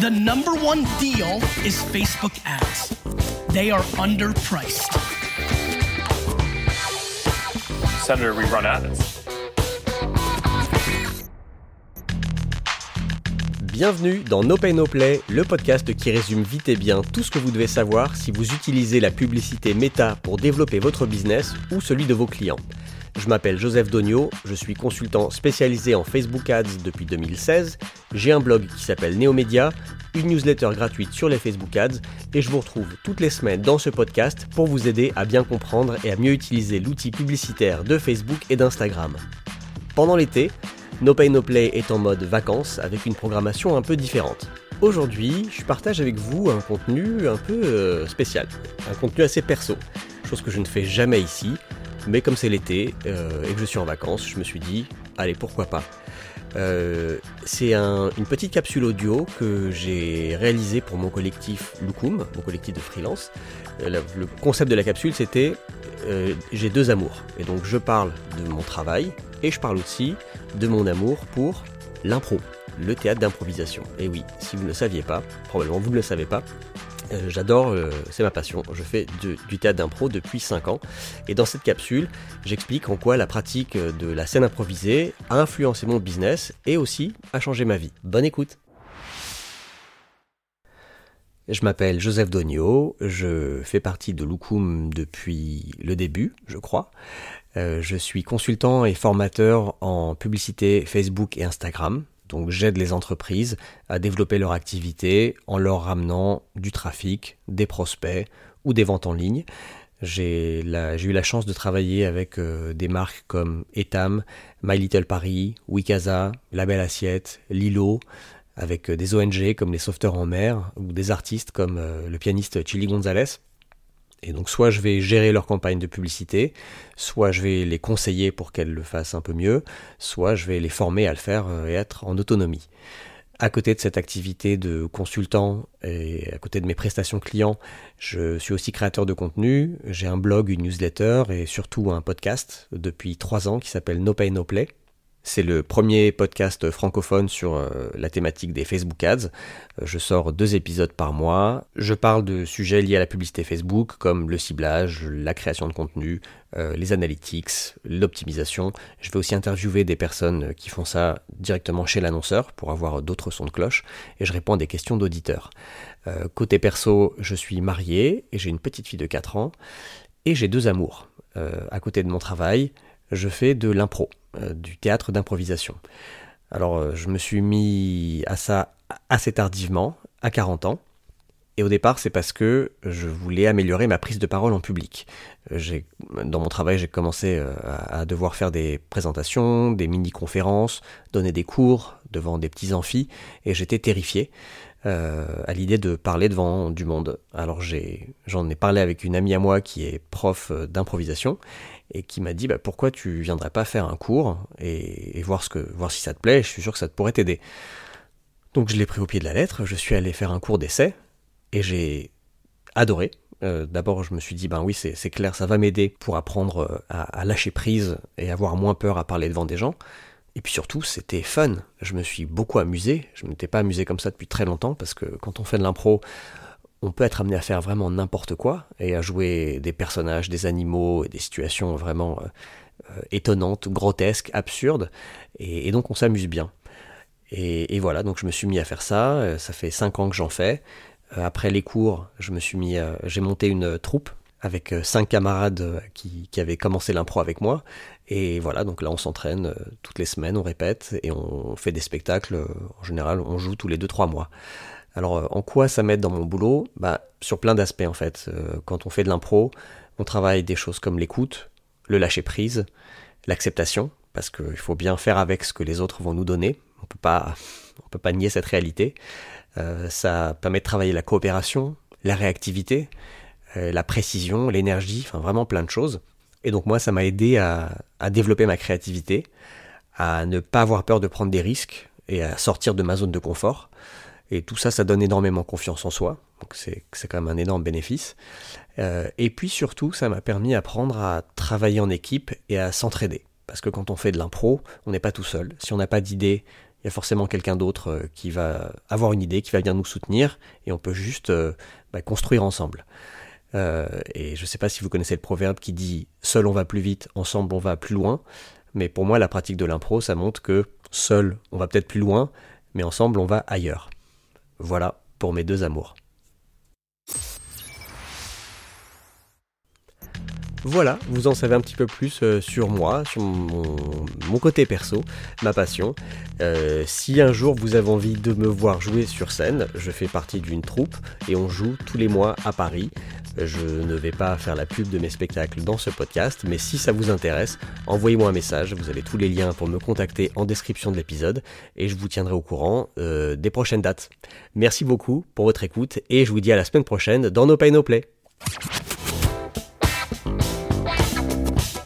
The number one deal is Facebook ads. They are underpriced. Senator, we run ads. Bienvenue dans No Pay No Play, le podcast qui résume vite et bien tout ce que vous devez savoir si vous utilisez la publicité Meta pour développer votre business ou celui de vos clients. Je m'appelle Joseph Dogno, je suis consultant spécialisé en Facebook Ads depuis 2016, j'ai un blog qui s'appelle Neomedia, une newsletter gratuite sur les Facebook Ads et je vous retrouve toutes les semaines dans ce podcast pour vous aider à bien comprendre et à mieux utiliser l'outil publicitaire de Facebook et d'Instagram. Pendant l'été, No Pay No Play est en mode vacances avec une programmation un peu différente. Aujourd'hui, je partage avec vous un contenu un peu euh, spécial, un contenu assez perso, chose que je ne fais jamais ici, mais comme c'est l'été euh, et que je suis en vacances, je me suis dit, allez, pourquoi pas. Euh, c'est une petite capsule audio que j'ai réalisée pour mon collectif Lukum, mon collectif de freelance. Euh, le concept de la capsule, c'était j'ai deux amours. Et donc je parle de mon travail et je parle aussi de mon amour pour l'impro, le théâtre d'improvisation. Et oui, si vous ne le saviez pas, probablement vous ne le savez pas, euh, j'adore, euh, c'est ma passion. Je fais du théâtre d'impro depuis 5 ans. Et dans cette capsule, j'explique en quoi la pratique de la scène improvisée a influencé mon business et aussi a changé ma vie. Bonne écoute je m'appelle Joseph Dogno, je fais partie de Lukum depuis le début, je crois. Euh, je suis consultant et formateur en publicité Facebook et Instagram. Donc j'aide les entreprises à développer leur activité en leur ramenant du trafic, des prospects ou des ventes en ligne. J'ai eu la chance de travailler avec euh, des marques comme Etam, My Little Paris, Wikaza, La Belle Assiette, Lilo, avec euh, des ONG comme les Sauveteurs en mer ou des artistes comme euh, le pianiste Chili Gonzalez. Et donc soit je vais gérer leur campagne de publicité, soit je vais les conseiller pour qu'elles le fassent un peu mieux, soit je vais les former à le faire euh, et être en autonomie. À côté de cette activité de consultant et à côté de mes prestations clients, je suis aussi créateur de contenu. J'ai un blog, une newsletter et surtout un podcast depuis trois ans qui s'appelle No Pay No Play c'est le premier podcast francophone sur euh, la thématique des Facebook Ads. Euh, je sors deux épisodes par mois. Je parle de sujets liés à la publicité Facebook comme le ciblage, la création de contenu, euh, les analytics, l'optimisation. Je vais aussi interviewer des personnes qui font ça directement chez l'annonceur pour avoir d'autres sons de cloche et je réponds à des questions d'auditeurs. côté perso, je suis marié et j'ai une petite fille de 4 ans et j'ai deux amours. à côté de mon travail, je fais de l'impro, du théâtre d'improvisation. Alors euh, je me suis mis à ça assez tardivement, à 40 ans. Et au départ, c'est parce que je voulais améliorer ma prise de parole en public. Euh, dans mon travail, j'ai commencé à devoir faire des présentations, des mini-conférences, donner des cours devant des petits amphis, et j'étais terrifié. à l'idée de parler devant du monde. Alors j'en ai, parlé avec une amie à moi qui est prof d'improvisation et qui m'a dit bah, pourquoi tu viendrais pas faire un cours et, voir si ça te plaît, je suis sûr que ça te pourrait t'aider. Donc je l'ai pris au pied de la lettre, je suis allé faire un cours d'essai et j'ai adoré. Euh, d'abord je me suis dit ben oui c'est clair ça va m'aider pour apprendre euh, à, lâcher prise et avoir moins peur à parler devant des gens. Et puis surtout, c'était fun. Je me suis beaucoup amusé. Je ne m'étais pas amusé comme ça depuis très longtemps parce que quand on fait de l'impro, on peut être amené à faire vraiment n'importe quoi et à jouer des personnages, des animaux, et des situations vraiment euh, étonnantes, grotesques, absurdes, et, donc on s'amuse bien. Et, voilà, donc je me suis mis à faire ça, ça fait 5 ans que j'en fais. Après les cours, je me suis mis, j'ai monté une troupe avec cinq camarades qui, qui avaient commencé l'impro avec moi. Et voilà, donc là on s'entraîne toutes les semaines, on répète et on fait des spectacles. En général, on joue tous les 2-3 mois. Alors euh, en quoi ça m'aide dans mon boulot? Bah, Sur plein d'aspects en fait. Euh, quand on fait de l'impro, on travaille des choses comme l'écoute, le lâcher prise, l'acceptation, parce qu'il faut bien faire avec ce que les autres vont nous donner. On peut pas, on peut pas nier cette réalité. Euh, ça permet de travailler la coopération, la réactivité, la précision, l'énergie, enfin vraiment plein de choses. Et donc moi, ça m'a aidé à, à développer ma créativité, à ne pas avoir peur de prendre des risques et à sortir de ma zone de confort. Et tout ça, ça donne énormément confiance en soi. Donc c'est quand même un énorme bénéfice. Euh, et puis surtout, ça m'a permis d'apprendre à travailler en équipe et à s'entraider. Parce que quand on fait de l'impro, on n'est pas tout seul. Si on n'a pas d'idée, il y a forcément quelqu'un d'autre euh, qui va avoir une idée, qui va venir nous soutenir, et on peut juste euh, bah, construire ensemble. Euh, et je ne sais pas si vous connaissez le proverbe qui dit seul on va plus vite, ensemble on va plus loin. Mais pour moi, la pratique de l'impro, ça montre que seul on va peut-être plus loin, mais ensemble on va ailleurs. Voilà pour mes deux amours. Voilà, vous en savez un petit peu plus euh, sur moi, sur mon, côté perso, ma passion. Euh, si un jour vous avez envie de me voir jouer sur scène, je fais partie d'une troupe et on joue tous les mois à Paris. Je ne vais pas faire la pub de mes spectacles dans ce podcast, mais si ça vous intéresse, envoyez-moi un message, vous avez tous les liens pour me contacter en description de l'épisode et je vous tiendrai au courant euh, des prochaines dates. Merci beaucoup pour votre écoute et je vous dis à la semaine prochaine dans No Pay No Play.